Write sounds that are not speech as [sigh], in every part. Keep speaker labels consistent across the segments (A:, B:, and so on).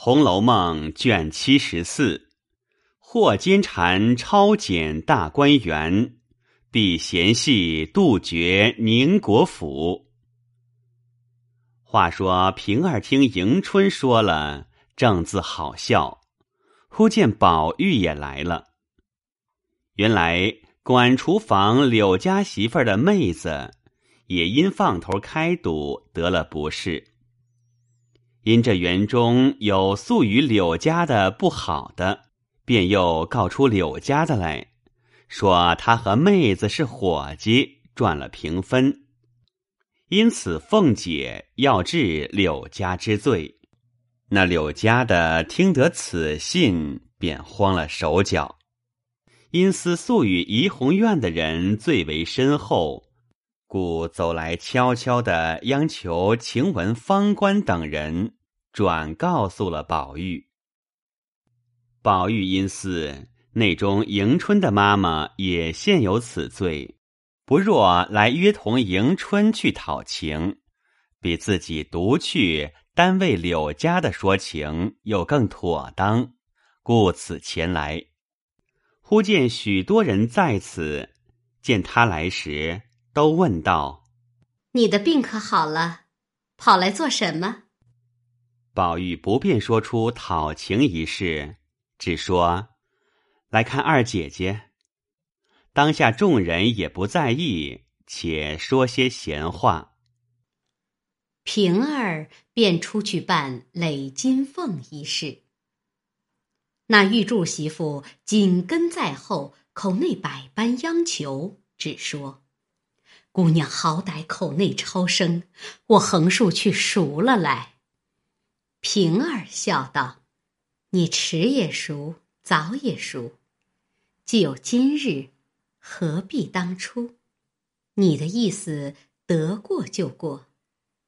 A: 红楼梦》卷七十四，霍金蝉抄检大观园，避嫌隙杜绝宁国府。话说平儿听迎春说了，正自好笑，忽见宝玉也来了。原来管厨房柳家媳妇儿的妹子，也因放头开赌得了不是。因这园中有素与柳家的不好的，便又告出柳家的来，说他和妹子是伙计，赚了平分，因此凤姐要治柳家之罪。那柳家的听得此信，便慌了手脚，因思素与怡红院的人最为深厚，故走来悄悄的央求晴雯、方官等人。转告诉了宝玉，宝玉因思内中迎春的妈妈也现有此罪，不若来约同迎春去讨情，比自己独去单为柳家的说情又更妥当，故此前来。忽见许多人在此，见他来时，都问道：“
B: 你的病可好了？跑来做什么？”
A: 宝玉不便说出讨情一事，只说来看二姐姐。当下众人也不在意，且说些闲话。
B: 平儿便出去办垒金凤一事。那玉柱媳妇紧跟在后，口内百般央求，只说：“姑娘好歹口内超生，我横竖去赎了来。”平儿笑道：“你迟也熟，早也熟，既有今日，何必当初？你的意思得过就过。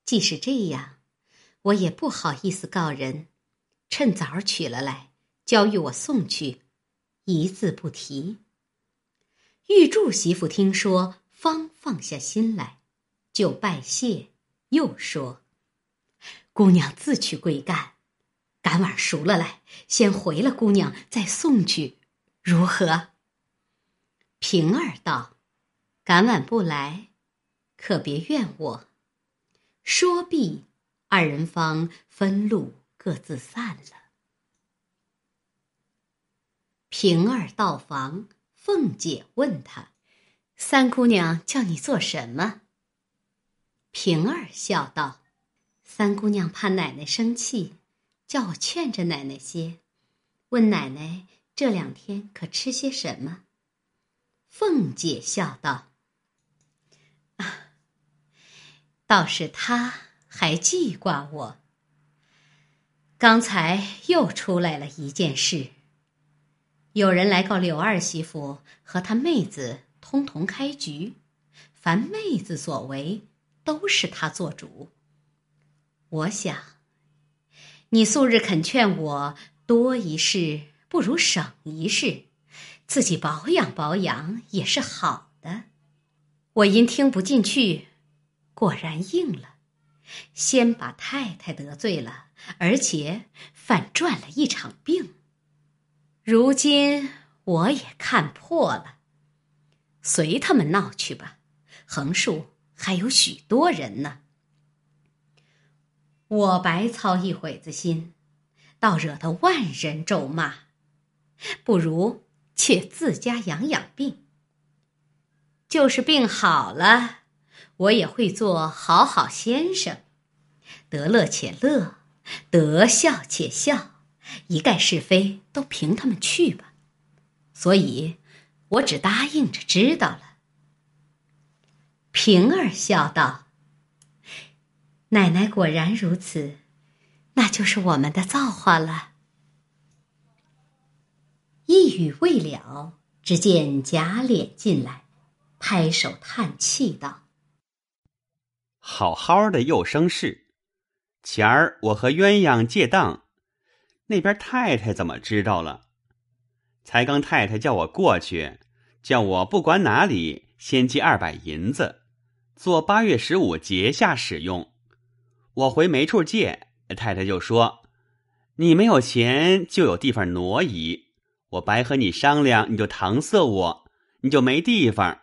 B: 既是这样，我也不好意思告人，趁早取了来，交与我送去，一字不提。”玉柱媳妇听说，方放下心来，就拜谢，又说。姑娘自去归干，赶晚熟了来，先回了姑娘，再送去，如何？平儿道：“赶晚不来，可别怨我。”说毕，二人方分路各自散了。平儿到房，凤姐问她：“三姑娘叫你做什么？”平儿笑道。三姑娘怕奶奶生气，叫我劝着奶奶些，问奶奶这两天可吃些什么。凤姐笑道：“啊，倒是他还记挂我。刚才又出来了一件事，有人来告柳二媳妇和她妹子通同开局，凡妹子所为，都是他做主。”我想，你素日肯劝我多一事不如省一事，自己保养保养也是好的。我因听不进去，果然应了，先把太太得罪了，而且反赚了一场病。如今我也看破了，随他们闹去吧，横竖还有许多人呢。我白操一会子心，倒惹得万人咒骂，不如且自家养养病。就是病好了，我也会做好好先生，得乐且乐，得笑且笑，一概是非都凭他们去吧。所以，我只答应着知道了。平儿笑道。奶奶果然如此，那就是我们的造化了。一语未了，只见贾琏进来，拍手叹气道：“
A: 好好的又生事，前儿我和鸳鸯借当，那边太太怎么知道了？才刚太太叫我过去，叫我不管哪里先借二百银子，做八月十五节下使用。”我回没处借，太太就说：“你没有钱就有地方挪移，我白和你商量，你就搪塞我，你就没地方。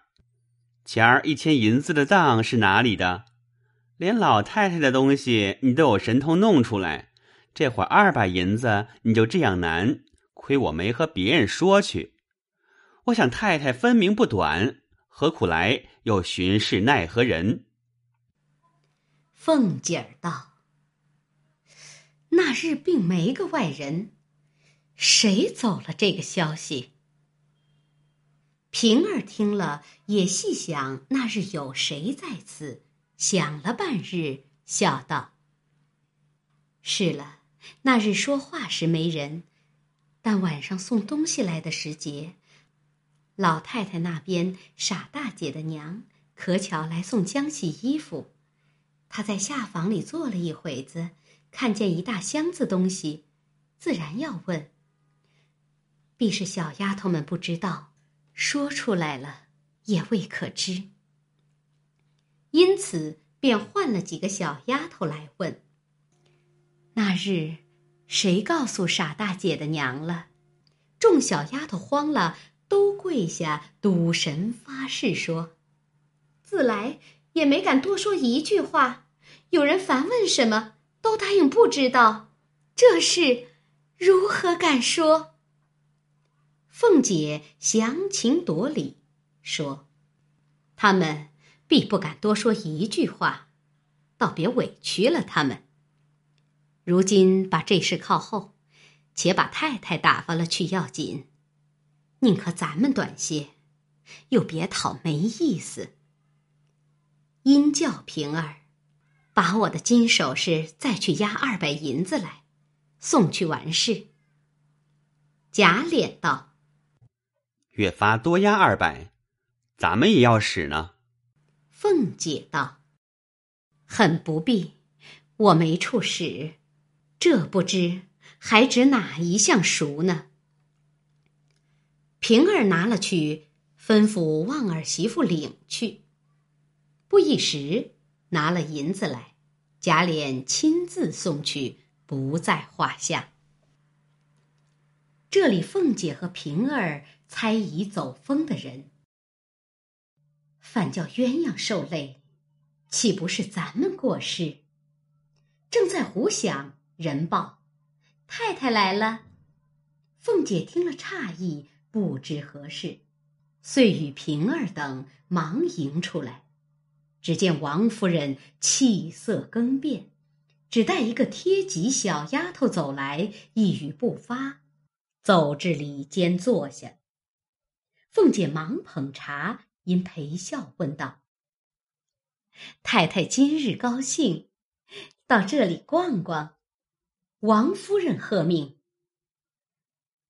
A: 前儿一千银子的当是哪里的？连老太太的东西你都有神通弄出来，这会儿二百银子你就这样难，亏我没和别人说去。我想太太分明不短，何苦来又巡视奈何人？
B: 凤姐儿道：“那日并没个外人，谁走了这个消息？”平儿听了，也细想那日有谁在此，想了半日，笑道：“是了，那日说话时没人，但晚上送东西来的时节。”老太太那边傻大姐的娘可巧来送浆洗衣服，她在下房里坐了一会子，看见一大箱子东西，自然要问。必是小丫头们不知道，说出来了也未可知，因此便换了几个小丫头来问。那日谁告诉傻大姐的娘了？众小丫头慌了。都跪下赌神发誓说：“自来也没敢多说一句话。有人烦问什么，都答应不知道。这事如何敢说？”凤姐详情夺理说：“他们必不敢多说一句话，倒别委屈了他们。如今把这事靠后，且把太太打发了去要紧。”宁可咱们短些，又别讨没意思。因叫平儿，把我的金首饰再去押二百银子来，送去完事。贾琏道：“
A: 越发多押二百，咱们也要使呢。”
B: 凤姐道：“很不必，我没处使，这不知还指哪一项熟呢？”平儿拿了去，吩咐旺儿媳妇领去。不一时，拿了银子来，贾琏亲自送去，不在话下。这里凤姐和平儿猜疑走风的人，反叫鸳鸯受累，岂不是咱们过失？正在胡想，人报太太来了。凤姐听了诧异。不知何事，遂与平儿等忙迎出来。只见王夫人气色更变，只带一个贴吉小丫头走来，一语不发，走至里间坐下。凤姐忙捧茶，因陪笑问道：“太太今日高兴，到这里逛逛。”王夫人喝命：“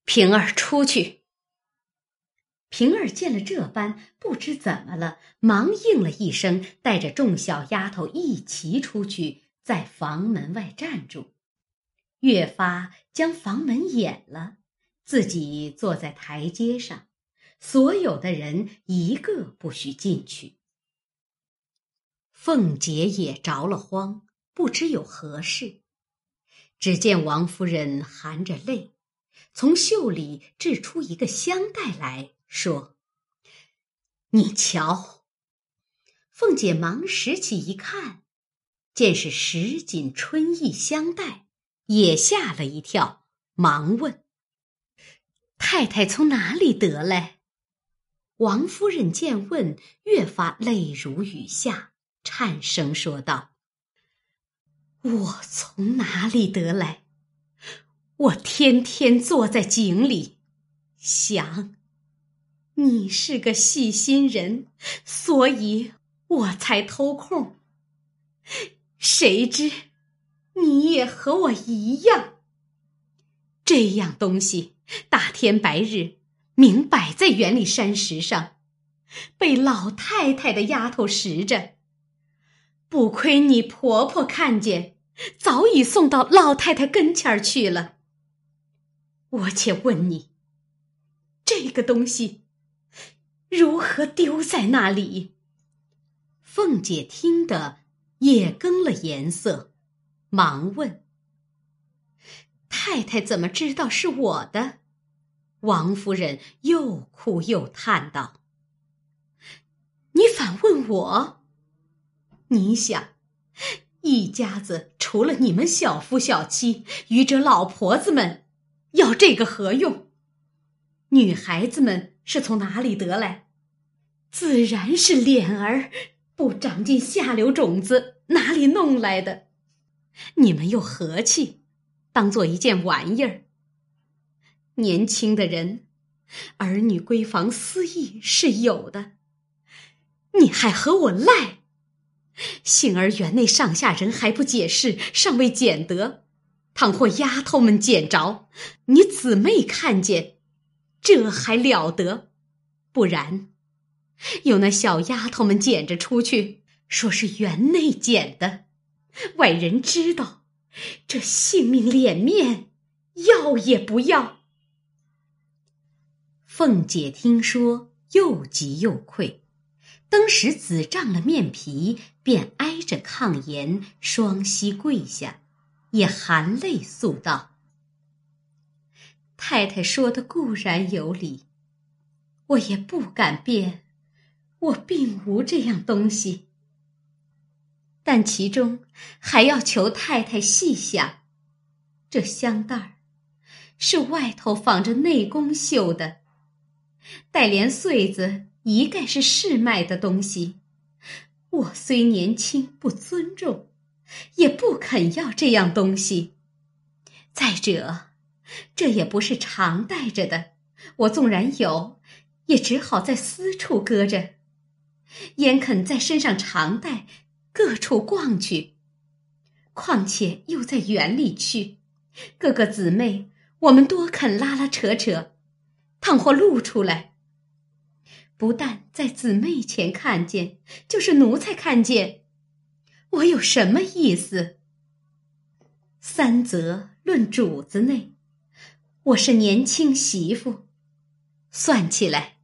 B: 平儿出去。”平儿见了这般，不知怎么了，忙应了一声，带着众小丫头一齐出去，在房门外站住。越发将房门掩了，自己坐在台阶上，所有的人一个不许进去。凤姐也着了慌，不知有何事。只见王夫人含着泪，从袖里掷出一个香袋来。说：“你瞧。”凤姐忙拾起一看，见是十锦春意香袋，也吓了一跳，忙问：“太太从哪里得来？”王夫人见问，越发泪如雨下，颤声说道：“我从哪里得来？我天天坐在井里想。”你是个细心人，所以我才偷空。谁知你也和我一样，这样东西大天白日明摆在园里山石上，被老太太的丫头拾着。不亏你婆婆看见，早已送到老太太跟前儿去了。我且问你，这个东西。如何丢在那里？凤姐听得也更了颜色，忙问：“太太怎么知道是我的？王夫人又哭又叹道：“你反问我？你想，一家子除了你们小夫小妻，与这老婆子们，要这个何用？女孩子们是从哪里得来？自然是脸儿不长进下流种子，哪里弄来的？你们又和气，当做一件玩意儿。”年轻的人，儿女闺房私意是有的，你还和我赖？幸而园内上下人还不解释，尚未捡得。倘或丫头们捡着，你姊妹看见，这还了得？不然，有那小丫头们捡着出去，说是园内捡的，外人知道，这性命脸面要也不要。凤姐听说，又急又愧，当时紫胀了面皮，便挨着炕沿，双膝跪下，也含泪诉道：“太太说的固然有理，我也不敢辩，我并无这样东西。但其中还要求太太细想，这香袋儿是外头仿着内宫绣的。”带连穗子一概是市卖的东西，我虽年轻不尊重，也不肯要这样东西。再者，这也不是常带着的，我纵然有，也只好在私处搁着，焉肯在身上常带，各处逛去？况且又在园里去，各个姊妹，我们多肯拉拉扯扯。倘或露出来，不但在姊妹前看见，就是奴才看见，我有什么意思？三则论主子内，我是年轻媳妇，算起来，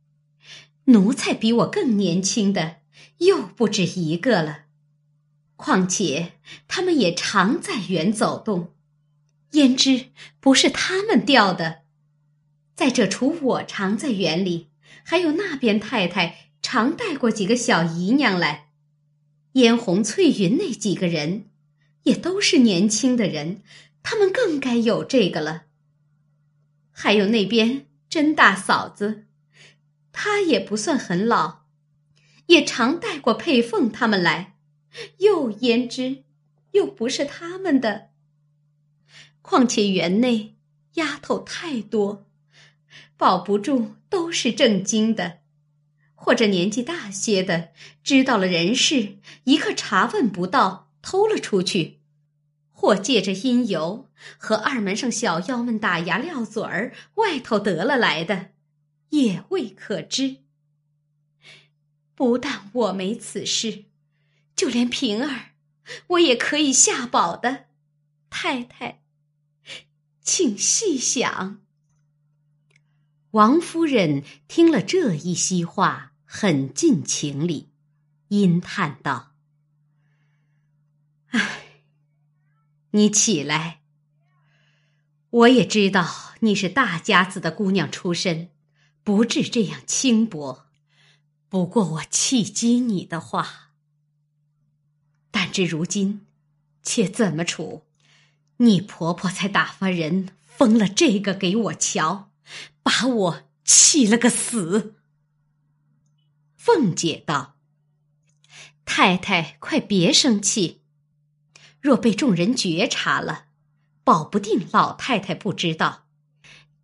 B: 奴才比我更年轻的又不止一个了。况且他们也常在园走动，焉知不是他们掉的？再者，除我常在园里，还有那边太太常带过几个小姨娘来，嫣红、翠云那几个人，也都是年轻的人，他们更该有这个了。还有那边甄大嫂子，她也不算很老，也常带过佩凤他们来，又焉知，又不是他们的。况且园内丫头太多。保不住都是正经的，或者年纪大些的，知道了人事，一刻查问不到，偷了出去；或借着因由和二门上小妖们打牙撂嘴儿，外头得了来的，也未可知。不但我没此事，就连平儿，我也可以下保的。太太，请细想。王夫人听了这一席话，很尽情理，阴叹道：“唉，你起来。我也知道你是大家子的姑娘出身，不至这样轻薄。不过我气激你的话，但至如今，且怎么处？你婆婆才打发人封了这个给我瞧。”把我气了个死。凤姐道：“太太，快别生气。若被众人觉察了，保不定老太太不知道。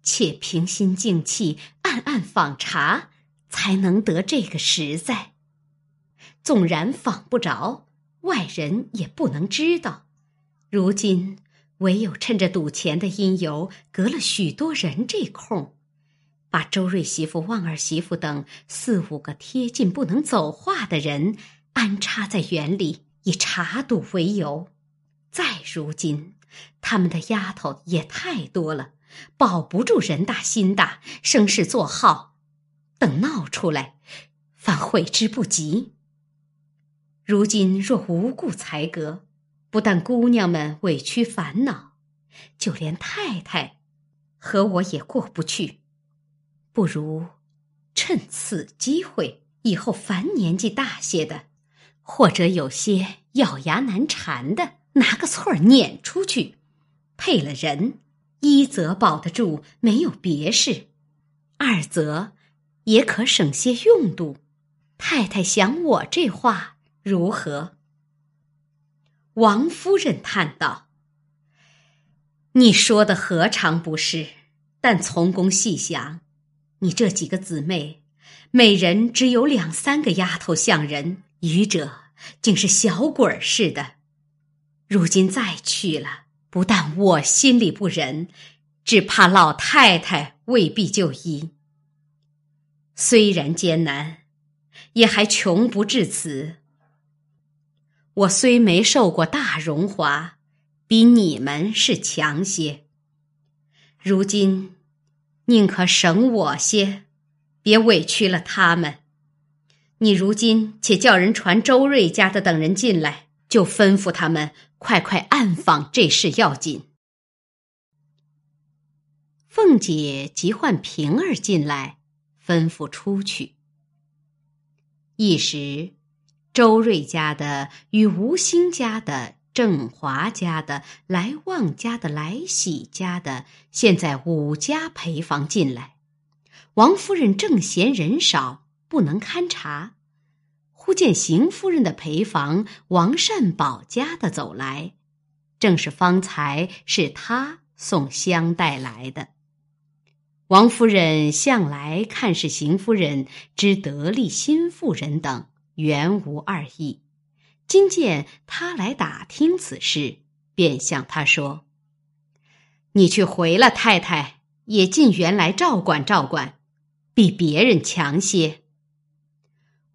B: 且平心静气，暗暗访查，才能得这个实在。纵然访不着，外人也不能知道。如今唯有趁着赌钱的因由，隔了许多人这空。”把周瑞媳妇、旺儿媳妇等四五个贴近不能走话的人安插在园里，以查赌为由。再如今，他们的丫头也太多了，保不住人大心大，生事作号。等闹出来，反悔之不及。如今若无故裁革，不但姑娘们委屈烦恼，就连太太和我也过不去。不如趁此机会，以后凡年纪大些的，或者有些咬牙难缠的，拿个错儿撵出去，配了人，一则保得住没有别事，二则也可省些用度。太太想我这话如何？王夫人叹道：“你说的何尝不是？但从公细想，你这几个姊妹，每人只有两三个丫头像人，余者竟是小鬼儿似的。如今再去了，不但我心里不忍，只怕老太太未必就依。虽然艰难。”也还穷不至此。我虽没受过大荣华，比你们是强些。如今宁可省我些，别委屈了他们。你如今且叫人传周瑞家的等人进来，就吩咐他们快快暗访这事要紧。凤姐急唤平儿进来，吩咐出去。一时，周瑞家的与吴兴家的、郑华家的、来旺家的、来喜家的，现在五家陪房进来。王夫人正嫌人少，不能勘察，忽见邢夫人的陪房王善保家的走来，正是方才是他送香带来的。王夫人向来看是邢夫人之得力新妇人等，原无二意。今见他来打听此事，便向他说：“你去回了太太，也进园来照管照管，比别人强些。”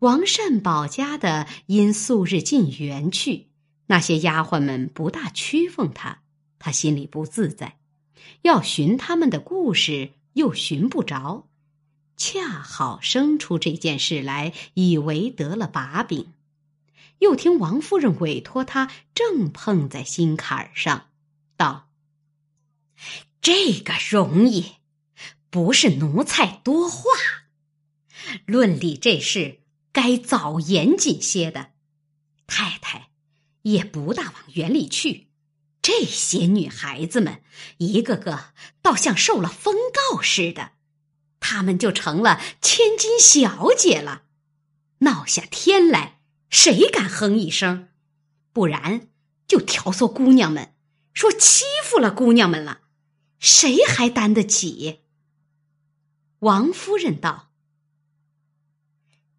B: 王善保家的因素日进园去，那些丫鬟们不大屈奉他，他心里不自在，要寻他们的故事。又寻不着，恰好生出这件事来，以为得了把柄。又听王夫人委托他，正碰在心坎上，道：“这个容易，不是奴才多话。论理这事，该早严谨些的。太太也不大往园里去。”这些女孩子们，一个个倒像受了封告似的，她们就成了千金小姐了。闹下天来，谁敢哼一声？不然就挑唆姑娘们，说欺负了姑娘们了，谁还担得起？王夫人道：“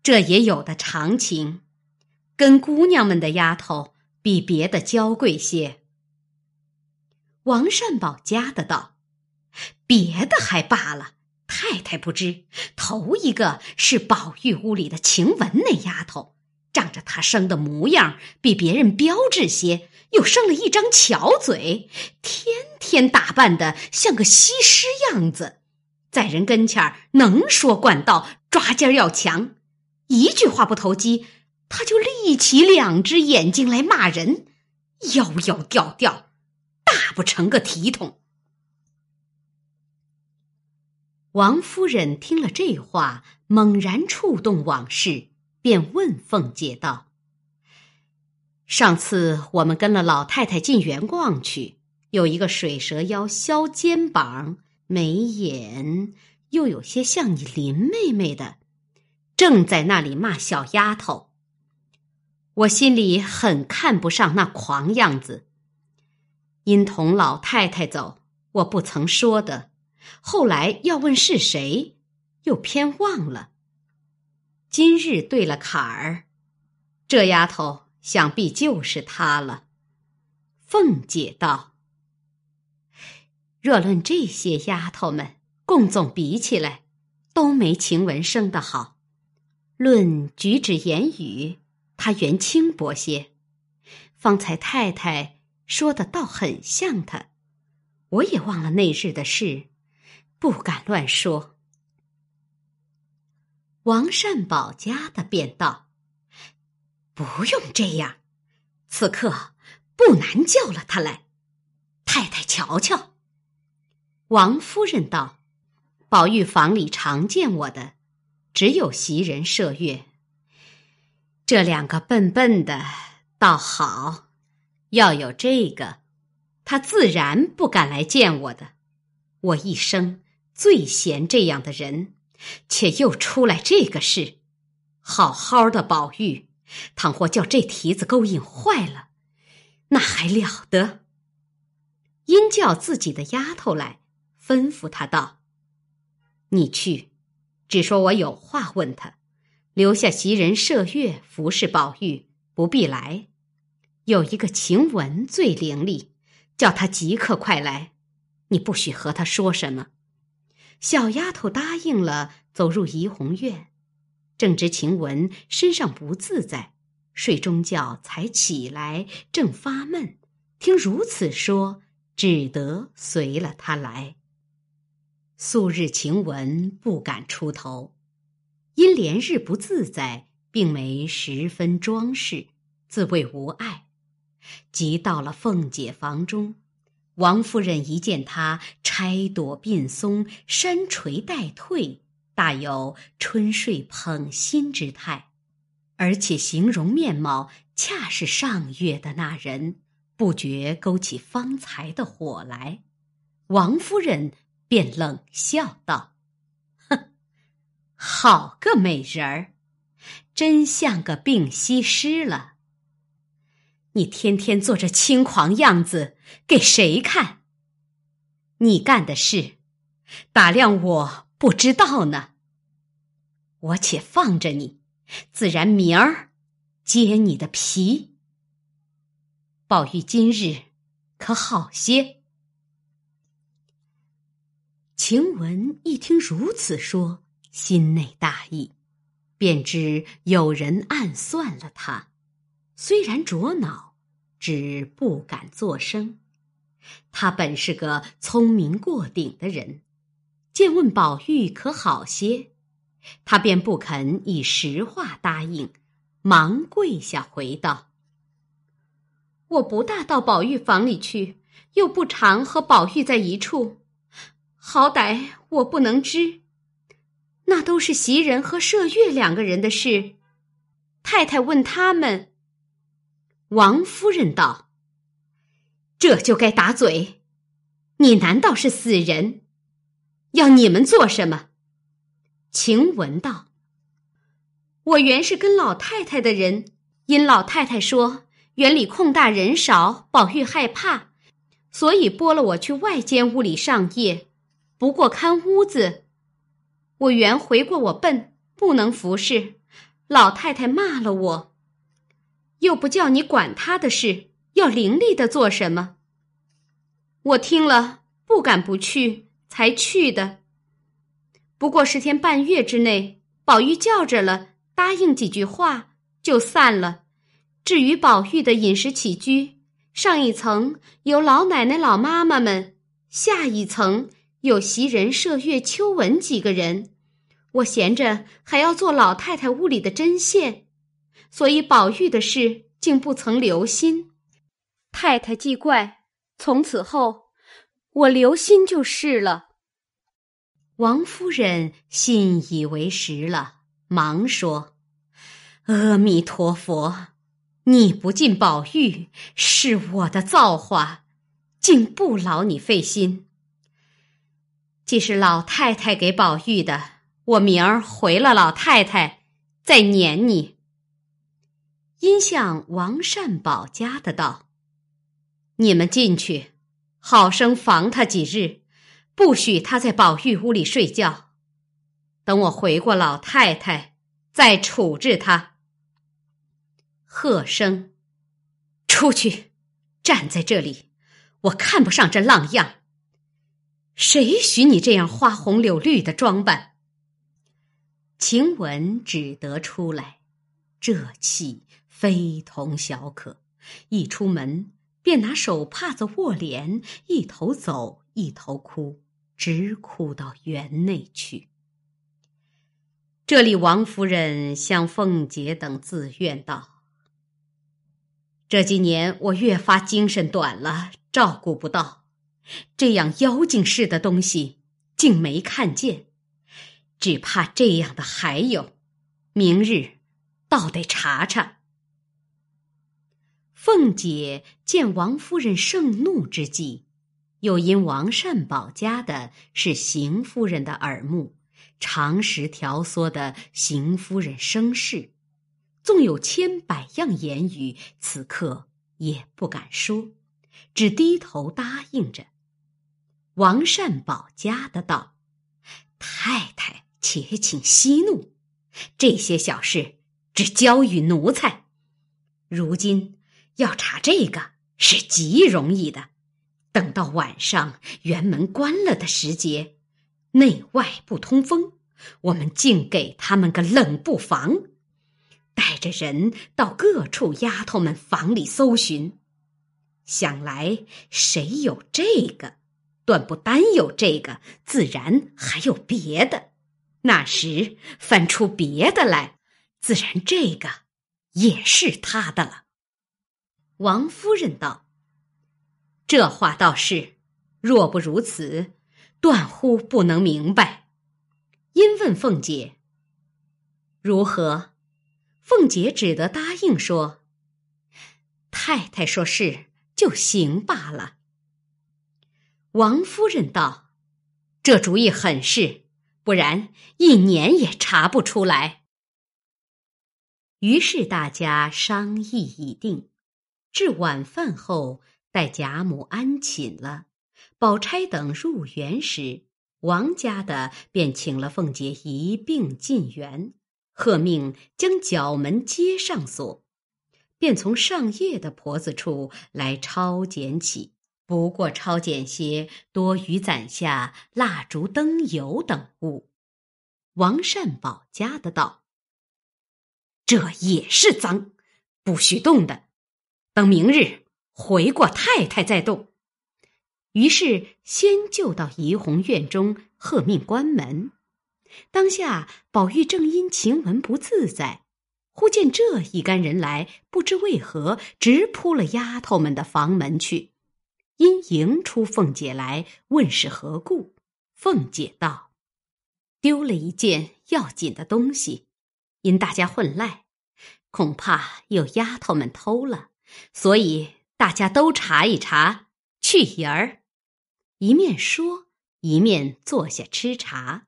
B: 这也有的常情，跟姑娘们的丫头比别的娇贵些。”王善保家的道：“别的还罢了，太太不知，头一个是宝玉屋里的晴雯那丫头，仗着她生的模样比别人标致些，又生了一张巧嘴，天天打扮的像个西施样子，在人跟前能说惯道，抓奸要强，一句话不投机，他就立起两只眼睛来骂人，妖妖吊吊。”大不成个体统。王夫人听了这话，猛然触动往事，便问凤姐道：“上次我们跟了老太太进园逛去，有一个水蛇腰、削肩膀、眉眼又有些像你林妹妹的，正在那里骂小丫头。我心里很看不上那狂样子。”因同老太太走，我不曾说的。后来要问是谁，又偏忘了。今日对了坎儿，这丫头想必就是她了。凤姐道：“若论这些丫头们，共总比起来，都没晴雯生的好。论举止言语，他原轻薄些。方才太太。”说的倒很像他，我也忘了那日的事，不敢乱说。王善保家的便道：“不用这样，此刻不难叫了他来。太太瞧瞧。王夫人道：“宝玉房里常见我的，只有袭人、麝月。这两个笨笨的倒好，要有这个，他自然不敢来见我的。我一生最嫌这样的人，且又出来这个事。好好的宝玉，倘或叫这蹄子勾引坏了，那还了得？”因叫自己的丫头来，吩咐他道：“你去，只说我有话问他，留下袭人、麝月服侍宝玉，不必来。有一个晴雯最伶俐，叫他即刻快来。你不许和他说什么。”小丫头答应了，走入怡红院，正值晴雯身上不自在，睡中觉才起来，正发闷，听如此说。只得随了他来。素日晴雯不敢出头，因连日不自在，并没十分装饰，自谓无碍。即到了凤姐房中，王夫人一见她钗朵鬓松，山垂带退，大有春睡捧心之态，而且形容面貌恰是上月的那人。不觉勾起方才的火来，王夫人便冷笑道：“哼，好个美人儿，真像个病西施了。你天天做这轻狂样子，给谁看？你干的事，打量我不知道呢。我且放着你，自然明儿揭你的皮。”宝玉今日可好些？晴雯一听如此说，心内大异，便知有人暗算了他。虽然着恼，只不敢作声。他本是个聪明过顶的人，见问宝玉可好些，他便不肯以实话答应，忙跪下回道。我不大到宝玉房里去，又不常和宝玉在一处，好歹我不能知，那都是袭人和麝月两个人的事。太太问他们，王夫人道：“这就该打嘴，你难道是死人？要你们做什么？”晴雯道：“我原是跟老太太的人，因老太太说。”园里空大人少，宝玉害怕，所以拨了我去外间屋里上夜，不过看屋子。我原回过我笨，不能服侍，老太太骂了我，又不叫你管他的事，要伶俐的做什么？我听了不敢不去，才去的。不过十天半月之内，宝玉叫着了，答应几句话，就散了。至于宝玉的饮食起居，上一层有老奶奶、老妈妈们，下一层有袭人、麝月、秋纹几个人。我闲着还要做老太太屋里的针线，所以宝玉的事竟不曾留心。太太既怪，从此后我留心就是了。王夫人信以为实了，忙说：“阿弥陀佛。”你不进宝玉是我的造化，竟不劳你费心。既是老太太给宝玉的，我明儿回了老太太，再撵你。因向王善保家的道：“你们进去，好生防他几日，不许他在宝玉屋里睡觉。等我回过老太太，再处置他。”喝声：“出去！站在这里，我看不上这浪样。谁许你这样花红柳绿的装扮？”晴雯只得出来，这气非同小可。一出门，便拿手帕子握脸，一头走，一头哭，直哭到园内去。这里王夫人向凤姐等自怨道。这几年我越发精神短了，照顾不到，这样妖精似的东西竟没看见，只怕这样的还有。明日倒得查查。凤姐见王夫人盛怒之际，又因王善保家的是邢夫人的耳目，常时调唆的邢夫人生事，纵有千百样言语，此刻也不敢说，只低头答应着。王善保家的道：“太太，且请息怒。”这些小事只交与奴才，如今要查这个是极容易的。等到晚上辕门关了的时节，内外不通风，我们竟给他们个冷不防，带着人到各处丫头们房里搜寻。想来谁有这个，断不单有这个，自然还有别的。那时翻出别的来，自然这个也是他的了。王夫人道：“这话倒是，若不如此，断乎不能明白。”因问凤姐：“如何？”凤姐只得答应说：“太太说是就行罢了。”王夫人道：“这主意很是。”不然一年也查不出来。于是大家商议已定，至晚饭后，待贾母安寝了，宝钗等入园时，王家的便请了凤姐一并进园，喝命将角门接上锁，便从上夜的婆子处来抄检起。不过抄检些多余攒下蜡烛、灯油等物，王善保家的道：“这也是脏，不许动的。等明日回过太太再动。”于是先就到怡红院中，喝命关门。当下宝玉正因晴雯不自在，忽见这一干人来，不知为何，直扑了丫头们的房门去。因迎出凤姐来问是何故，凤姐道：“丢了一件要紧的东西，因大家混赖，恐怕有丫头们偷了，所以大家都查一查，去言儿。”一面说，一面坐下吃茶。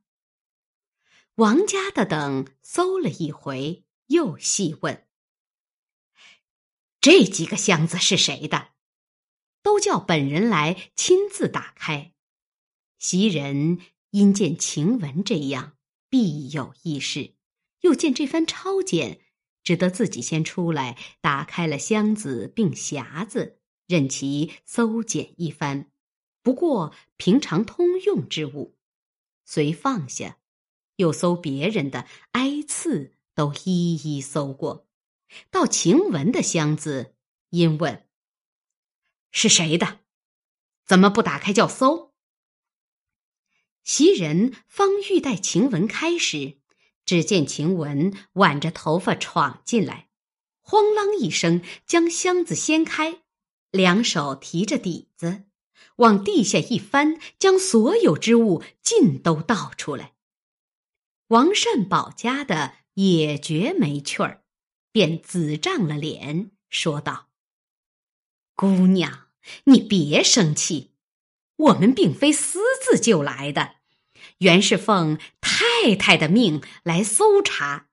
B: 王家的等搜了一回，又细问：“这几个箱子是谁的？”都叫本人来亲自打开。袭人因见晴雯这样，必有异事，又见这番抄检，只得自己先出来，打开了箱子并匣子，任其搜检一番。不过平常通用之物，遂放下，又搜别人的，挨次都一一搜过。到晴雯的箱子，因问。是谁的？怎么不打开叫搜？袭人方欲待晴雯开时，只见晴雯挽着头发闯进来，慌啷一声将箱子掀开，两手提着底子，往地下一翻，将所有之物尽都倒出来。王善保家的也觉没趣儿，便紫涨了脸，说道：“姑娘。”你别生气，我们并非私自就来的，原是奉太太的命来搜查。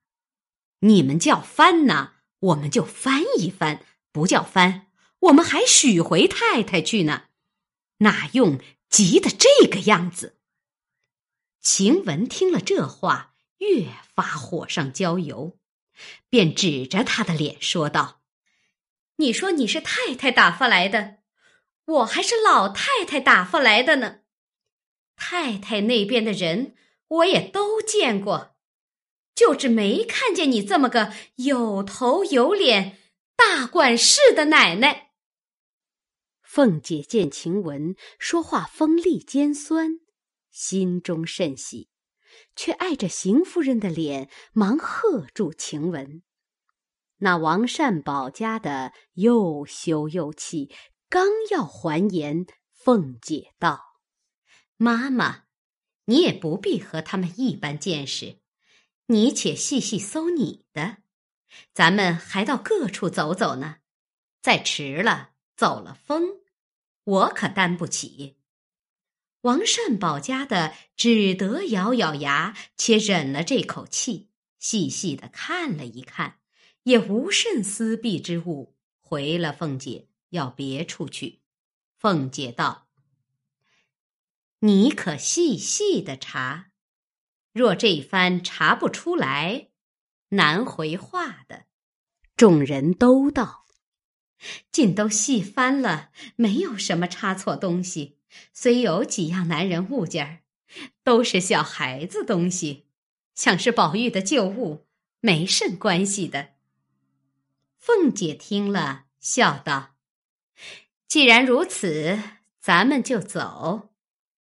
B: 你们叫翻呢，我们就翻一翻；不叫翻，我们还许回太太去呢。哪用急得这个样子？晴雯听了这话，越发火上浇油，便指着他的脸说道：“你说你是太太打发来的。”我还是老太太打发来的呢，太太那边的人我也都见过，就是没看见你这么个有头有脸、大管事的奶奶。凤姐见晴雯说话锋利尖酸，心中甚喜，却碍着邢夫人的脸，忙喝住晴雯。那王善保家的又羞又气。刚要还言，凤姐道：“妈妈，你也不必和他们一般见识，你且细细搜你的。咱们还到各处走走呢，再迟了走了风，我可担不起。”王善保家的只得咬咬牙，且忍了这口气，细细的看了一看，也无甚私避之物，回了凤姐，要别处去。凤姐道：“你可细细的查，若这番查不出来，难回话的。”众人都道：“尽都细翻了，没有什么差错东西。”虽有几样男人物件儿，都是小孩子东西，像是宝玉的旧物，没甚关系的。凤姐听了，笑道：“既然如此，咱们就走，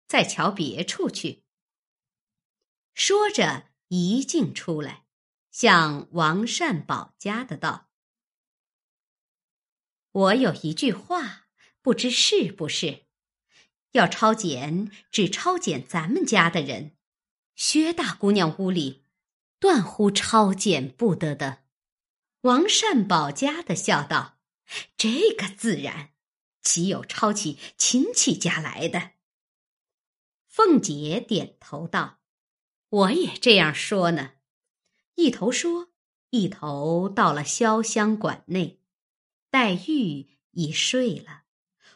B: 再瞧别处去。”说着，一径出来，向王善保家的道：“我有一句话，不知是不是？”要抄检，只抄检咱们家的人。薛大姑娘屋里，断乎抄检不得的。王善保家的笑道：“这个自然，岂有抄起亲戚家来的？”凤姐点头道：“我也这样说呢。”一头说，一头到了潇湘馆内，黛玉已睡了。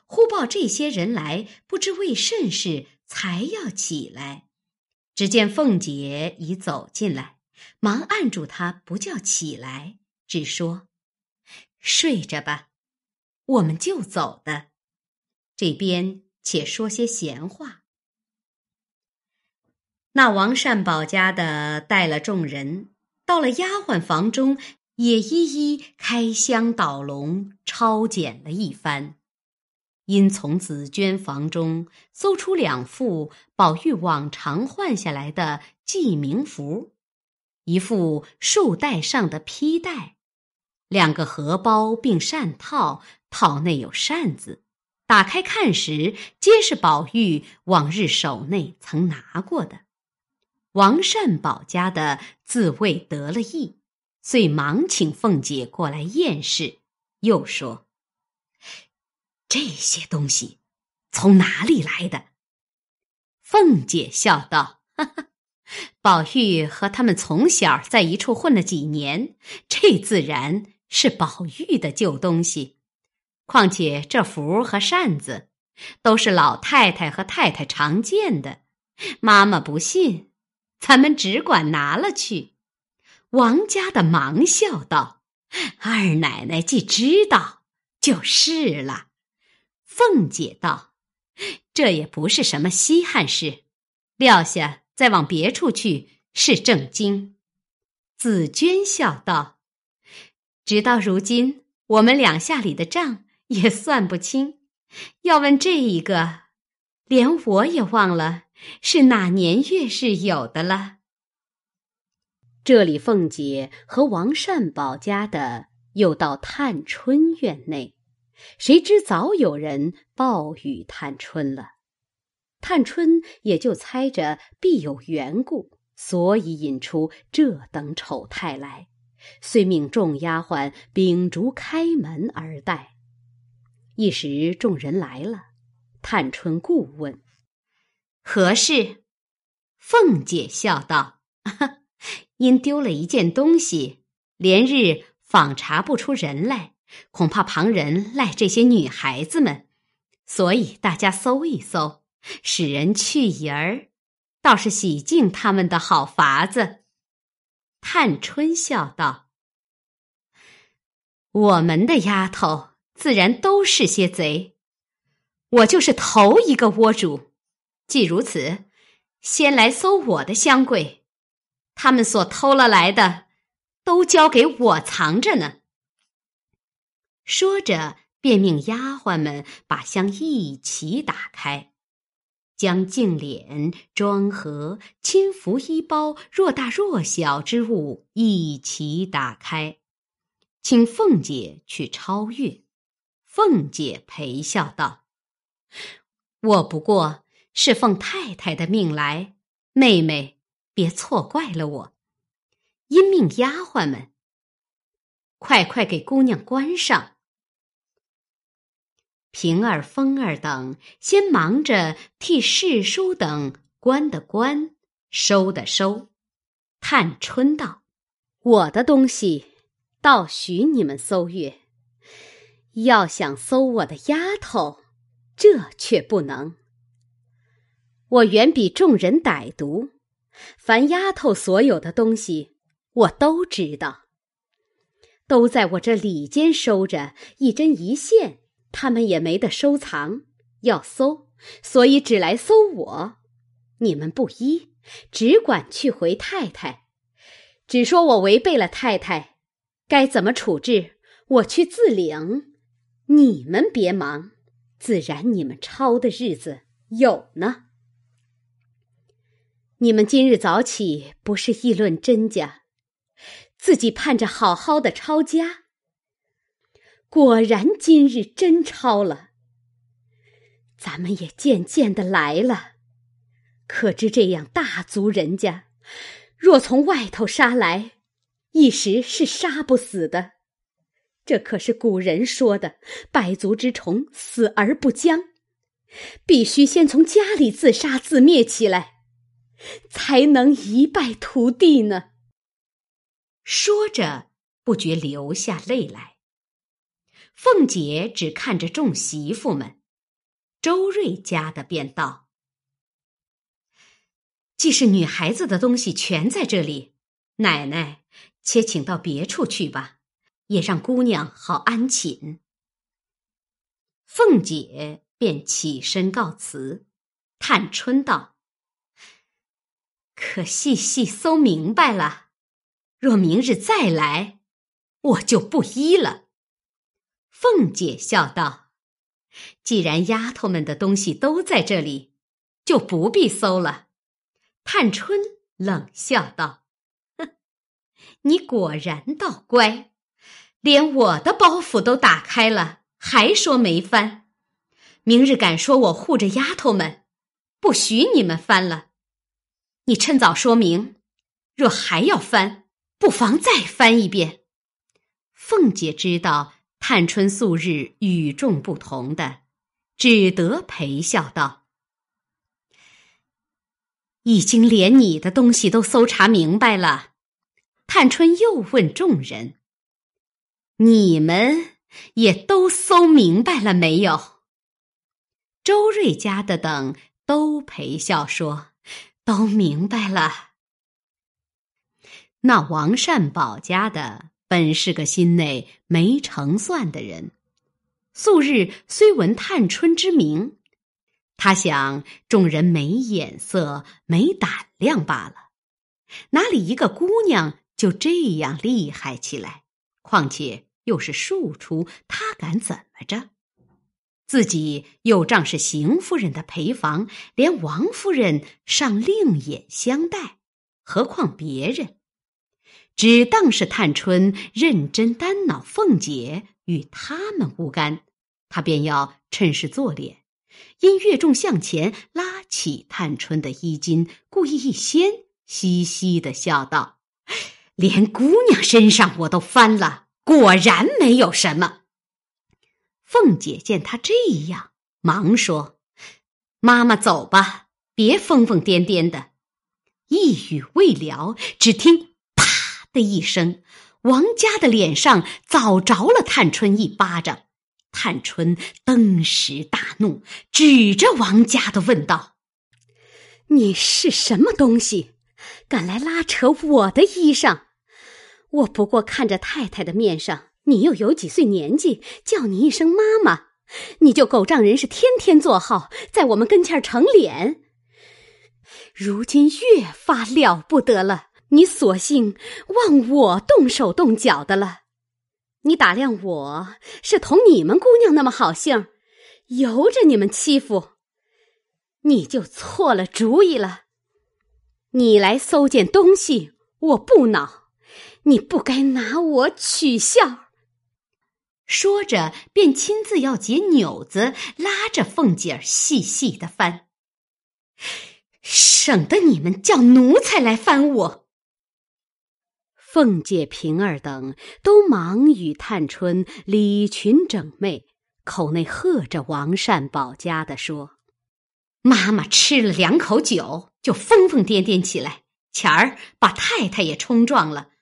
B: 忽报这些人来，不知为甚事，才要起来。只见凤姐已走进来，忙按住她，不叫起来，只说：“睡着吧，我们就走的。这边且说些闲话。”那王善保家的带了众人到了丫鬟房中，也一一开箱倒笼，抄检了一番。因从紫鹃房中搜出两副宝玉往常换下来的记名符，一副束带上的披带，两个荷包并扇套，套内有扇子。打开看时，皆是宝玉往日手内曾拿过的。王善保家的自谓得了意，遂忙请凤姐过来验视，又说。这些东西从哪里来的？凤姐笑道：“哈哈，宝玉和他们从小在一处混了几年，这自然是宝玉的旧东西。况且这符和扇子都是老太太和太太常见的。妈妈不信，咱们只管拿了去。”王家的忙笑道：“二奶奶既知道，就是了。”凤姐道：“这也不是什么稀罕事，撂下再往别处去是正经。”紫娟笑道：“直到如今，我们两下里的账也算不清。要问这一个，连我也忘了是哪年月日有的了。”这里，凤姐和王善保家的又到探春院内。谁知早有人报与探春了，探春也就猜着必有缘故，所以引出这等丑态来，遂命众丫鬟秉烛开门而待。一时众人来了，探春故问何事，凤姐笑道：“ [laughs] 因丢了一件东西，连日访查不出人来。”恐怕旁人赖这些女孩子们，所以大家搜一搜，使人去疑儿，倒是洗净他们的好法子。探春笑道：“我们的丫头自然都是些贼，我就是头一个窝主。既如此，先来搜我的箱柜，他们所偷了来的，都交给我藏着呢。”说着，便命丫鬟们把箱一齐打开，将净脸、妆盒、亲服衣包、若大若小之物一齐打开，请凤姐去超越。凤姐陪笑道：“我不过是奉太太的命来，妹妹别错怪了我。因命丫鬟们，快快给姑娘关上。平儿、风儿等先忙着替侍书等关的关，收的收。探春道：“我的东西，倒许你们搜阅；要想搜我的丫头，这却不能。我远比众人歹毒，凡丫头所有的东西，我都知道，都在我这里间收着，一针一线。”他们也没得收藏，要搜，所以只来搜我。你们不依，只管去回太太，只说我违背了太太，该怎么处置，我去自领。你们别忙，自然你们抄的日子有呢。你们今日早起不是议论真假，自己盼着好好的抄家。果然，今日真抄了。咱们也渐渐的来了。可知这样大族人家，若从外头杀来，一时是杀不死的。这可是古人说的“百足之虫，死而不僵”，必须先从家里自杀自灭起来，才能一败涂地呢。说着，不觉流下泪来。凤姐只看着众媳妇们，周瑞家的便道：“既是女孩子的东西全在这里，奶奶且请到别处去吧，也让姑娘好安寝。”凤姐便起身告辞。探春道：“可细细搜明白了，若明日再来，我就不依了。”凤姐笑道：“既然丫头们的东西都在这里，就不必搜了。”探春冷笑道：“哼，你果然倒乖，连我的包袱都打开了，还说没翻。明日敢说我护着丫头们，不许你们翻了。你趁早说明，若还要翻，不妨再翻一遍。”凤姐知道。探春素日与众不同的，只得陪笑道：“已经连你的东西都搜查明白了。”探春又问众人：“你们也都搜明白了没有？”周瑞家的等都陪笑说：“都明白了。”那王善保家的。本是个心内没成算的人，素日虽闻探春之名，他想众人没眼色、没胆量罢了，哪里一个姑娘就这样厉害起来？况且又是庶出，他敢怎么着？自己又仗是邢夫人的陪房，连王夫人尚另眼相待，何况别人？只当是探春认真担恼凤姐与他们无干，他便要趁势做脸，因越众向前拉起探春的衣襟，故意一掀，嘻嘻的笑道：“连姑娘身上我都翻了，果然没有什么。”凤姐见他这样，忙说：“妈妈走吧，别疯疯癫癫的。”一语未了，只听。啪的一声，王家的脸上早着了探春一巴掌。探春登时大怒，指着王家的问道：“你是什么东西，敢来拉扯我的衣裳？我不过看着太太的面上，你又有几岁年纪，叫你一声妈妈，你就狗仗人势，天天做好，在我们跟前儿成脸。如今越发了不得了。”你索性忘我动手动脚的了，你打量我是同你们姑娘那么好性，由着你们欺负，你就错了主意了。你来搜件东西，我不恼，你不该拿我取笑。说着，便亲自要解纽子，拉着凤姐儿细细的翻，省得你们叫奴才来翻我。凤姐、平儿等都忙与探春礼群整妹，口内喝着王善保家的说：“妈妈吃了两口酒，就疯疯癫癫起来，前儿把太太也冲撞了，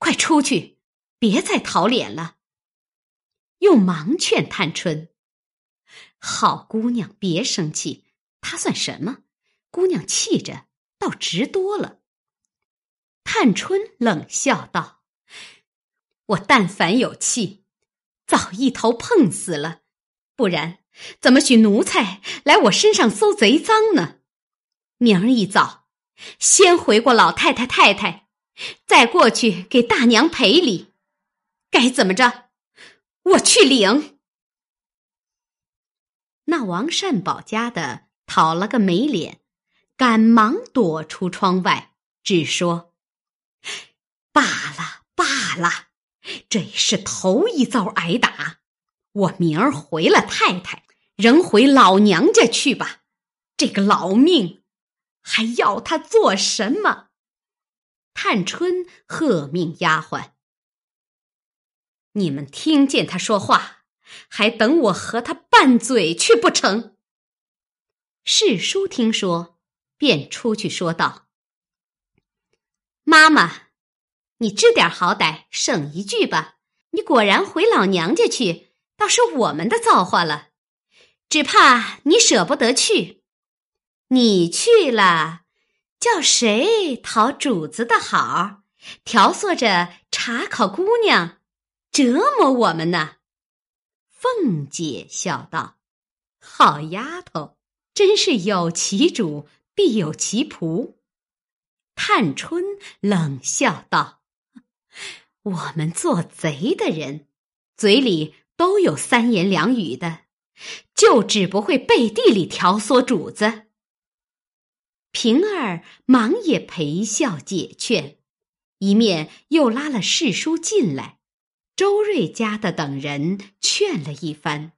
B: 快出去，别再讨脸了。”又忙劝探春：“好姑娘，别生气，她算什么？姑娘气着，倒直多了。”探春冷笑道：“我但凡有气，早一头碰死了，不然怎么许奴才来我身上搜贼赃呢？明儿一早，先回过老太太太太，再过去给大娘赔礼，该怎么着？”我去领。那王善保家的讨了个没脸，赶忙躲出窗外，只说：“罢了罢了，这也是头一遭挨打。我明儿回了太太，仍回老娘家去吧。这个老命，还要他做什么？”探春喝命丫鬟。你们听见他说话，还等我和他拌嘴去不成？世叔听说，便出去说道：“妈妈，你知点好歹，省一句吧。你果然回老娘家去，倒是我们的造化了。只怕你舍不得去，你去了，叫谁讨主子的好？调唆着查考姑娘。”折磨我们呢？凤姐笑道：“好丫头，真是有其主必有其仆。”探春冷笑道：“我们做贼的人，嘴里都有三言两语的，就只不会背地里挑唆主子。”平儿忙也陪笑解劝，一面又拉了世叔进来。周瑞家的等人劝了一番，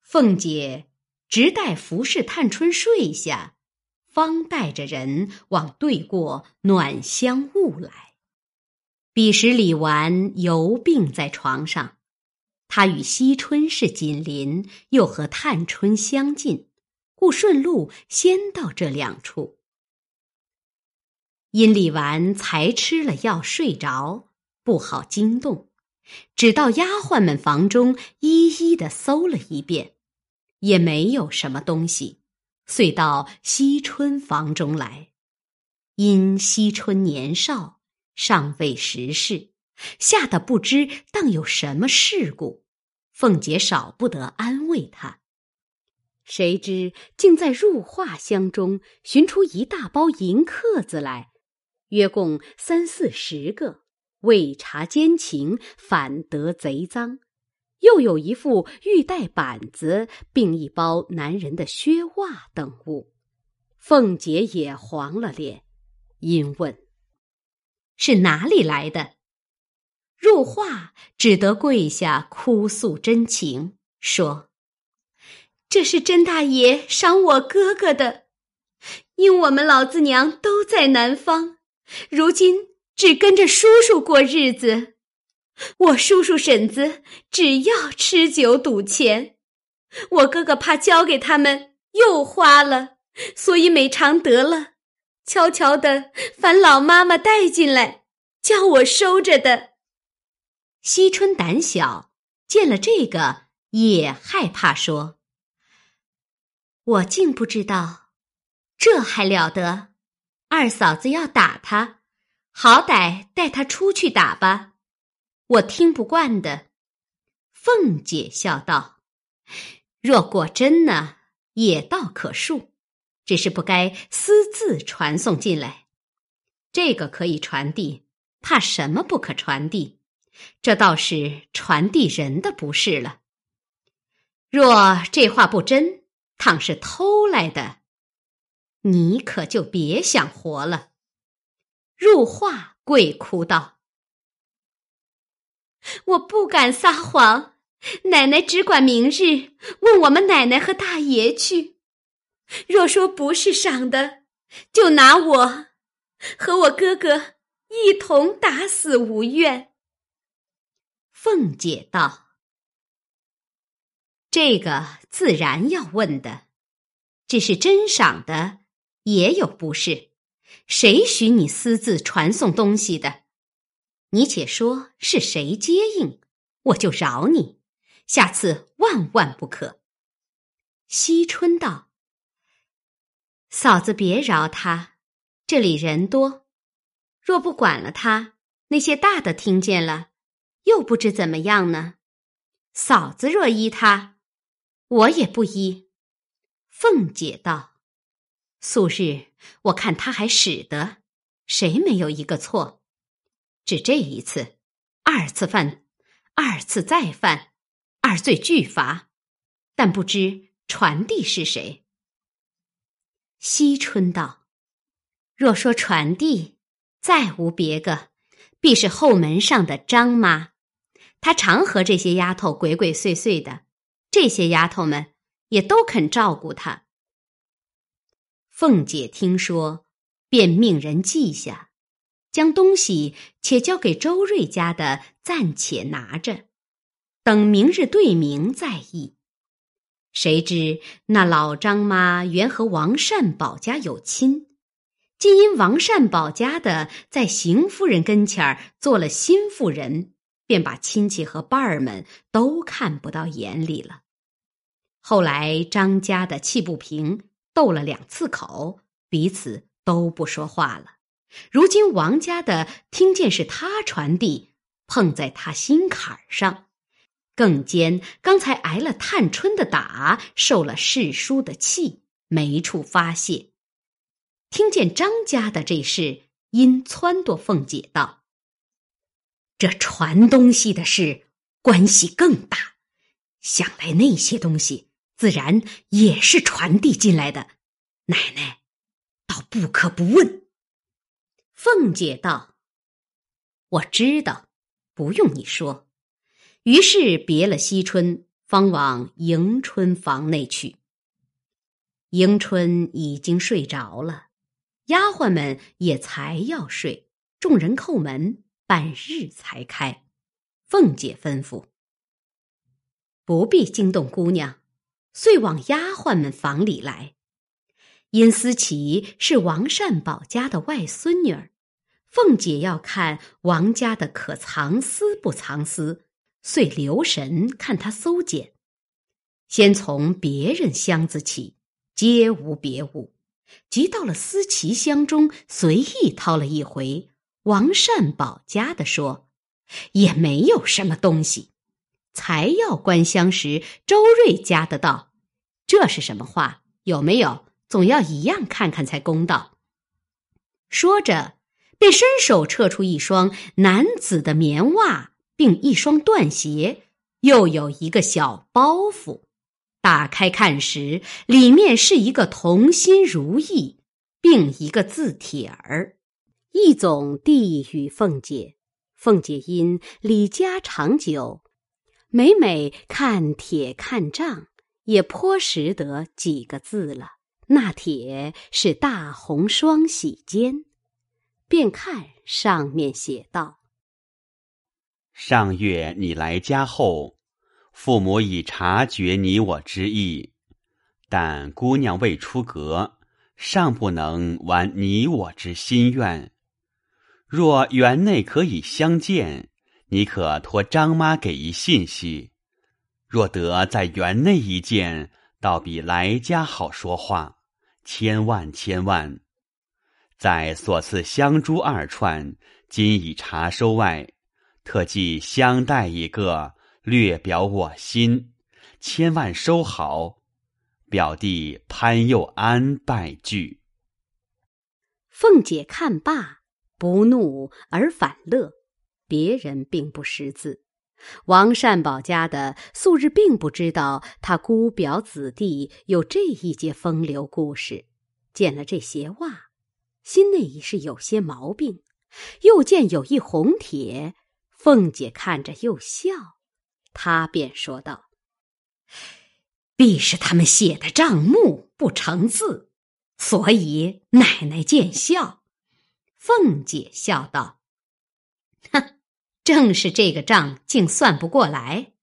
B: 凤姐直待服侍探春睡下，方带着人往对过暖香坞来。彼时李纨犹病在床上，他与惜春是紧邻，又和探春相近，故顺路先到这两处。因李纨才吃了药睡着，不好惊动。只到丫鬟们房中一一的搜了一遍，也没有什么东西，遂到惜春房中来。因惜春年少，尚未识事，吓得不知当有什么事故。凤姐少不得安慰她，谁知竟在入画箱中寻出一大包银克子来，约共三四十个。未查奸情，反得贼赃；又有一副玉带板子，并一包男人的靴袜等物。凤姐也黄了脸，因问：“是哪里来的？”入画只得跪下哭诉真情，说：“这是甄大爷赏我哥哥的，因我们老子娘都在南方，如今。”只跟着叔叔过日子，我叔叔婶子只要吃酒赌钱，我哥哥怕交给他们又花了，所以每常得了，悄悄的烦老妈妈带进来，叫我收着的。惜春胆小，见了这个也害怕，说：“我竟不知道，这还了得！二嫂子要打他。”好歹带他出去打吧，我听不惯的。凤姐笑道：“若果真呢，也倒可恕，只是不该私自传送进来。这个可以传递，怕什么不可传递？这倒是传递人的不是了。若这话不真，倘是偷来的，你可就别想活了。”入画跪哭道：“我不敢撒谎，奶奶只管明日问我们奶奶和大爷去。若说不是赏的，就拿我和我哥哥一同打死无怨。”凤姐道：“这个自然要问的，只是真赏的也有不是。谁许你私自传送东西的？你且说是谁接应，我就饶你。下次万万不可。”惜春道：“嫂子别饶他，这里人多，若不管了他，那些大的听见了。”又不知怎么样呢？嫂子若依他，我也不依。凤姐道：“素日我看他还使得，谁没有一个错？只这一次，二次犯，二次再犯，二罪俱罚。但不知传递是谁。”惜春道：“若说传递，再无别个，必是后门上的张妈。”她常和这些丫头鬼鬼祟祟的，这些丫头们也都肯照顾他。凤姐听说，便命人记下，将东西且交给周瑞家的，暂且拿着，等明日对明再议。谁知那老张妈原和王善保家有亲，竟因王善保家的在邢夫人跟前儿做了新妇人。便把亲戚和伴儿们都看不到眼里了。后来张家的气不平，斗了两次口，彼此都不说话了。如今王家的听见是他传递，碰在他心坎上，更兼刚才挨了探春的打，受了世叔的气，没处发泄。听见张家的这事，因撺掇凤姐道。这传东西的事关系更大，想来那些东西自然也是传递进来的。奶奶，倒不可不问。凤姐道：“我知道，不用你说。”于是别了惜春，方往迎春房内去。迎春已经睡着了，丫鬟们也才要睡，众人叩门。半日才开，凤姐吩咐：“不必惊动姑娘。”遂往丫鬟们房里来。因思琪是王善保家的外孙女儿，凤姐要看王家的可藏私不藏私，遂留神看他搜检。先从别人箱子起，皆无别物；即到了思琪箱中，随意掏了一回。王善保家的说：“也没有什么东西。”才要关箱时，周瑞家的道：“这是什么话？有没有？总要一样看看才公道。”说着，便伸手撤出一双男子的棉袜，并一双缎鞋，又有一个小包袱。打开看时，里面是一个同心如意，并一个字帖儿。一总递与凤姐，凤姐因李家长久，每每看帖看账，也颇识得几个字了。那帖是大红双喜笺，便看上面写道：“
A: 上月你来家后，父母已察觉你我之意，但姑娘未出阁，尚不能完你我之心愿。”若园内可以相见，你可托张妈给一信息。若得在园内一见，倒比来家好说话。千万千万！在所赐香珠二串，今已查收外，特寄香袋一个，略表我心。千万收好。表弟潘佑安拜具。
B: 凤姐看罢。不怒而反乐，别人并不识字。王善保家的素日并不知道他姑表子弟有这一节风流故事，见了这鞋袜，心内已是有些毛病。又见有一红帖，凤姐看着又笑，她便说道：“必是他们写的账目不成字，所以奶奶见笑。”凤姐笑道：“哼，正是这个账竟算不过来。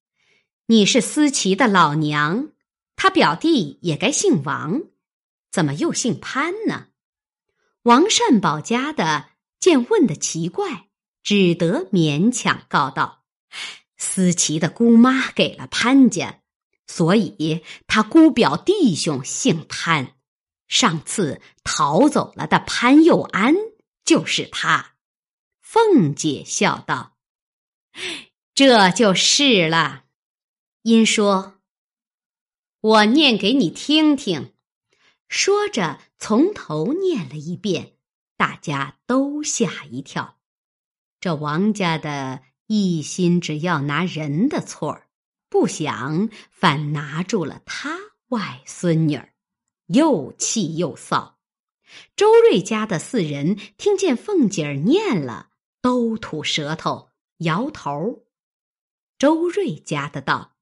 B: 你是思琪的老娘，他表弟也该姓王，怎么又姓潘呢？”王善保家的见问的奇怪，只得勉强告道：“思琪的姑妈给了潘家，所以他姑表弟兄姓潘。上次逃走了的潘佑安就是他。”凤姐笑道：“这就是了。”因说：“我念给你听听。”说着，从头念了一遍，大家都吓一跳。这王家的一心只要拿人的错儿，不想反拿住了他外孙女儿，又气又臊。周瑞家的四人听见凤姐儿念了，都吐舌头，摇头。周瑞家的道：“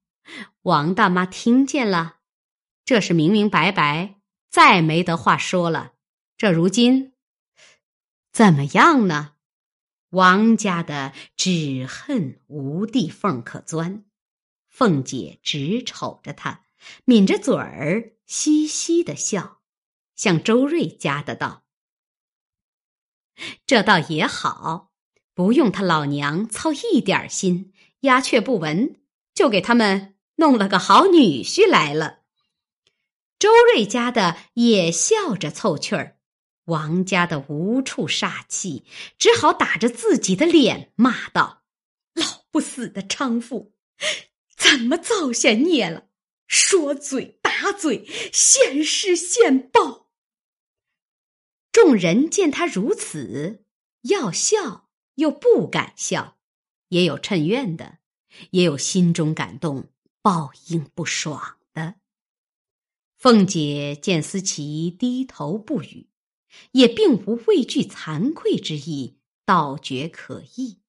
B: 王大妈听见了，这是明明白白。”再没得话说了，这如今怎么样呢？王家的只恨无地缝可钻。凤姐直瞅着他，抿着嘴儿，嘻嘻的笑，向周瑞家的道：“这倒也好，不用他老娘操一点心，鸦雀不闻，就给他们弄了个好女婿来了。”周瑞家的也笑着凑趣儿，王家的无处煞气，只好打着自己的脸骂道：“老不死的娼妇，怎么造下孽了？说嘴打嘴，现世现报。”众人见他如此，要笑又不敢笑，也有趁怨的，也有心中感动、报应不爽的。凤姐见思琪低头不语，也并无畏惧惭愧之意，倒觉可意。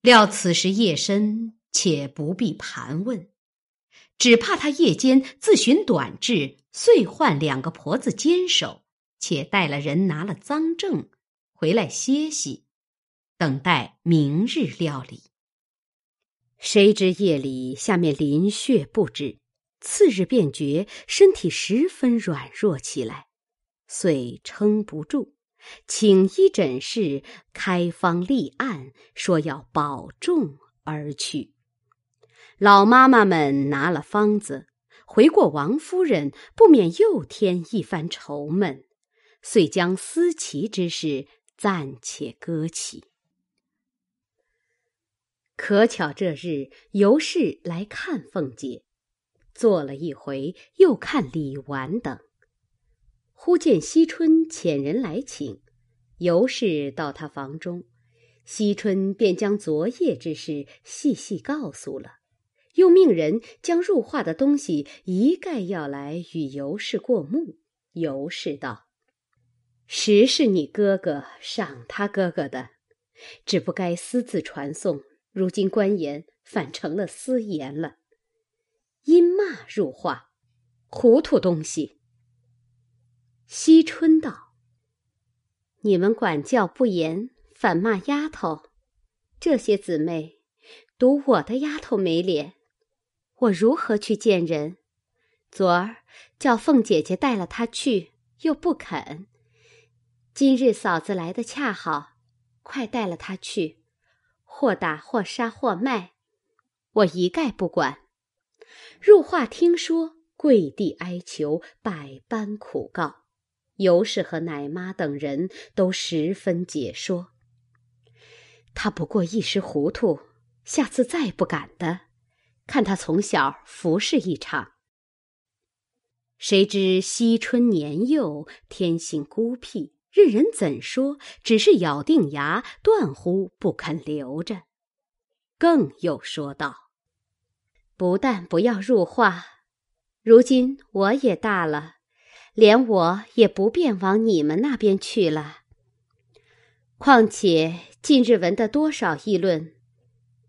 B: 料此时夜深，且不必盘问，只怕他夜间自寻短质，遂唤两个婆子坚守，且带了人拿了赃证回来歇息，等待明日料理。谁知夜里下面淋血不止。次日便觉身体十分软弱起来，遂撑不住，请医诊室开方立案，说要保重而去。老妈妈们拿了方子回过王夫人，不免又添一番愁闷，遂将思齐之事暂且搁起。可巧这日尤氏来看凤姐。坐了一回，又看李纨等。忽见惜春遣人来请，尤氏到他房中，惜春便将昨夜之事细细告诉了，又命人将入画的东西一概要来与尤氏过目。尤氏道：“实是你哥哥赏他哥哥的，只不该私自传送，如今官言反成了私言了。”因骂入画，糊涂东西。惜春道：“你们管教不严，反骂丫头。这些姊妹，赌我的丫头没脸，我如何去见人？昨儿叫凤姐姐带了她去，又不肯。今日嫂子来的恰好，快带了她去，或打或杀或卖，我一概不管。”入画听说，跪地哀求，百般苦告。尤氏和奶妈等人都十分解说。他不过一时糊涂，下次再不敢的。看他从小服侍一场。谁知惜春年幼，天性孤僻，任人怎说，只是咬定牙，断乎不肯留着。更又说道。不但不要入画，如今我也大了，连我也不便往你们那边去了。况且近日闻得多少议论，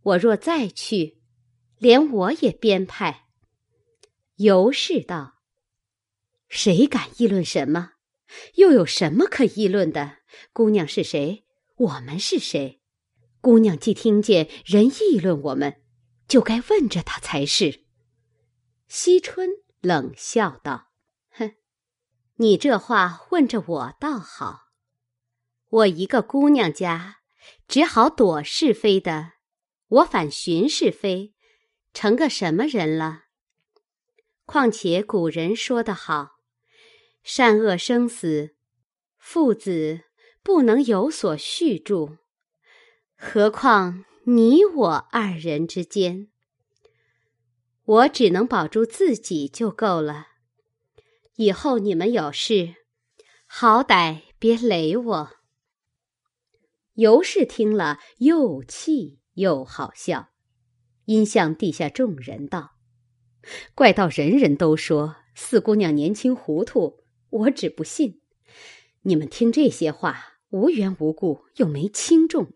B: 我若再去，连我也编派。尤氏道：“谁敢议论什么？又有什么可议论的？姑娘是谁？我们是谁？姑娘既听见人议论我们，就该问着她才是。”惜春冷笑道：“哼，你这话问着我倒好。我一个姑娘家，只好躲是非的，我反寻是非，成个什么人了？”况且古人说得好：“善恶生死，父子不能有所续住，何况你我二人之间？我只能保住自己就够了。以后你们有事，好歹别累我。”尤氏听了，又气又好笑，因向地下众人道。怪到人人都说四姑娘年轻糊涂，我只不信。你们听这些话，无缘无故又没轻重，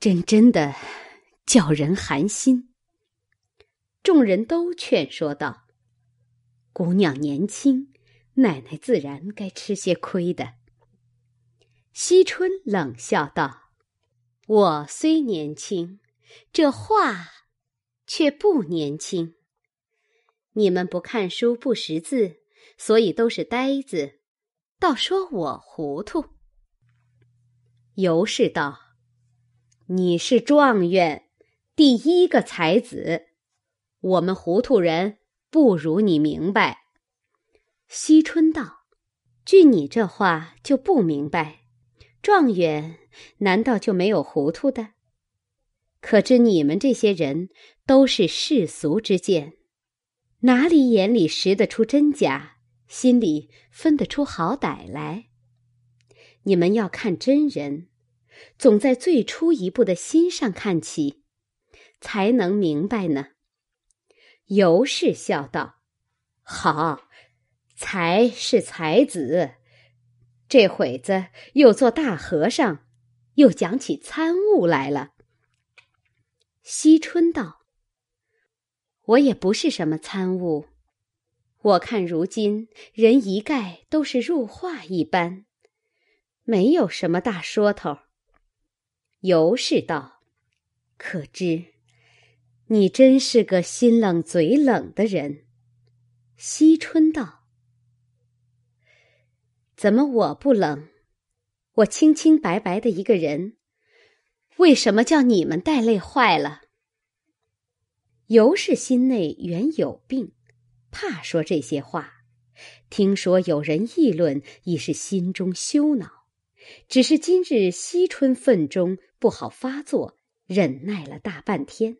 B: 真真的叫人寒心。众人都劝说道：“姑娘年轻，奶奶自然该吃些亏的。”惜春冷笑道：“我虽年轻，这话却不年轻。”你们不看书不识字，所以都是呆子，倒说我糊涂。尤氏道：“你是状元，第一个才子，我们糊涂人不如你明白。”惜春道：“据你这话就不明白，状元难道就没有糊涂的？可知你们这些人都是世俗之见。”哪里眼里识得出真假，心里分得出好歹来？你们要看真人，总在最初一步的心上看起，才能明白呢。尤氏笑道：“好，才是才子，这会子又做大和尚，又讲起参悟来了。”惜春道。我也不是什么参悟，我看如今人一概都是入画一般，没有什么大说头。尤氏道：“可知你真是个心冷嘴冷的人。”惜春道：“怎么我不冷？我清清白白的一个人，为什么叫你们带累坏了？”尤氏心内原有病，怕说这些话。听说有人议论，已是心中羞恼。只是今日惜春愤中不好发作，忍耐了大半天。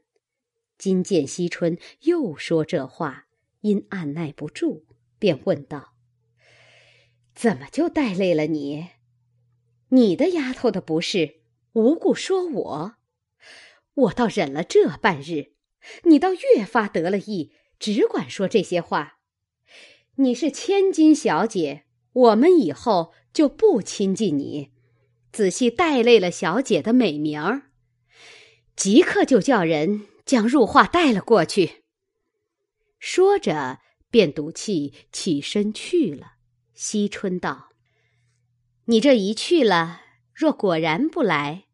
B: 今见惜春又说这话，因按耐不住，便问道：“怎么就带累了你？你的丫头的不是，无故说我，我倒忍了这半日。”你倒越发得了意，只管说这些话。你是千金小姐，我们以后就不亲近你。仔细带累了小姐的美名儿，即刻就叫人将入画带了过去。说着，便赌气起身去了。惜春道：“你这一去了，若果然不来，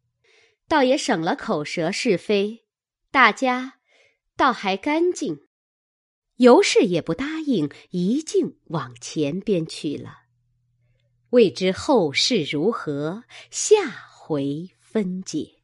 B: 倒也省了口舌是非，大家。”倒还干净，尤氏也不答应，一径往前边去了。未知后事如何，下回分解。